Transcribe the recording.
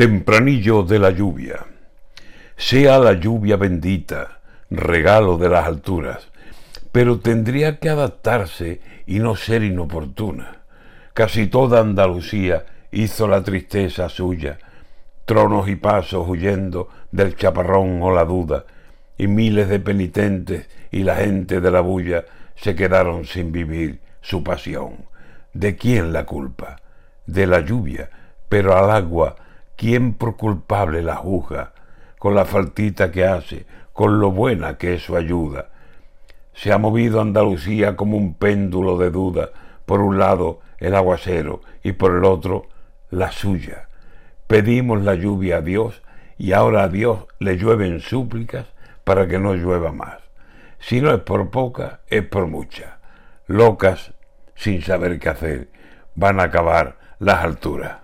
Tempranillo de la lluvia. Sea la lluvia bendita, regalo de las alturas, pero tendría que adaptarse y no ser inoportuna. Casi toda Andalucía hizo la tristeza suya, tronos y pasos huyendo del chaparrón o la duda, y miles de penitentes y la gente de la bulla se quedaron sin vivir su pasión. ¿De quién la culpa? De la lluvia, pero al agua ¿Quién por culpable la juzga con la faltita que hace, con lo buena que es su ayuda? Se ha movido Andalucía como un péndulo de duda, por un lado el aguacero y por el otro la suya. Pedimos la lluvia a Dios y ahora a Dios le llueven súplicas para que no llueva más. Si no es por poca, es por mucha. Locas, sin saber qué hacer, van a acabar las alturas.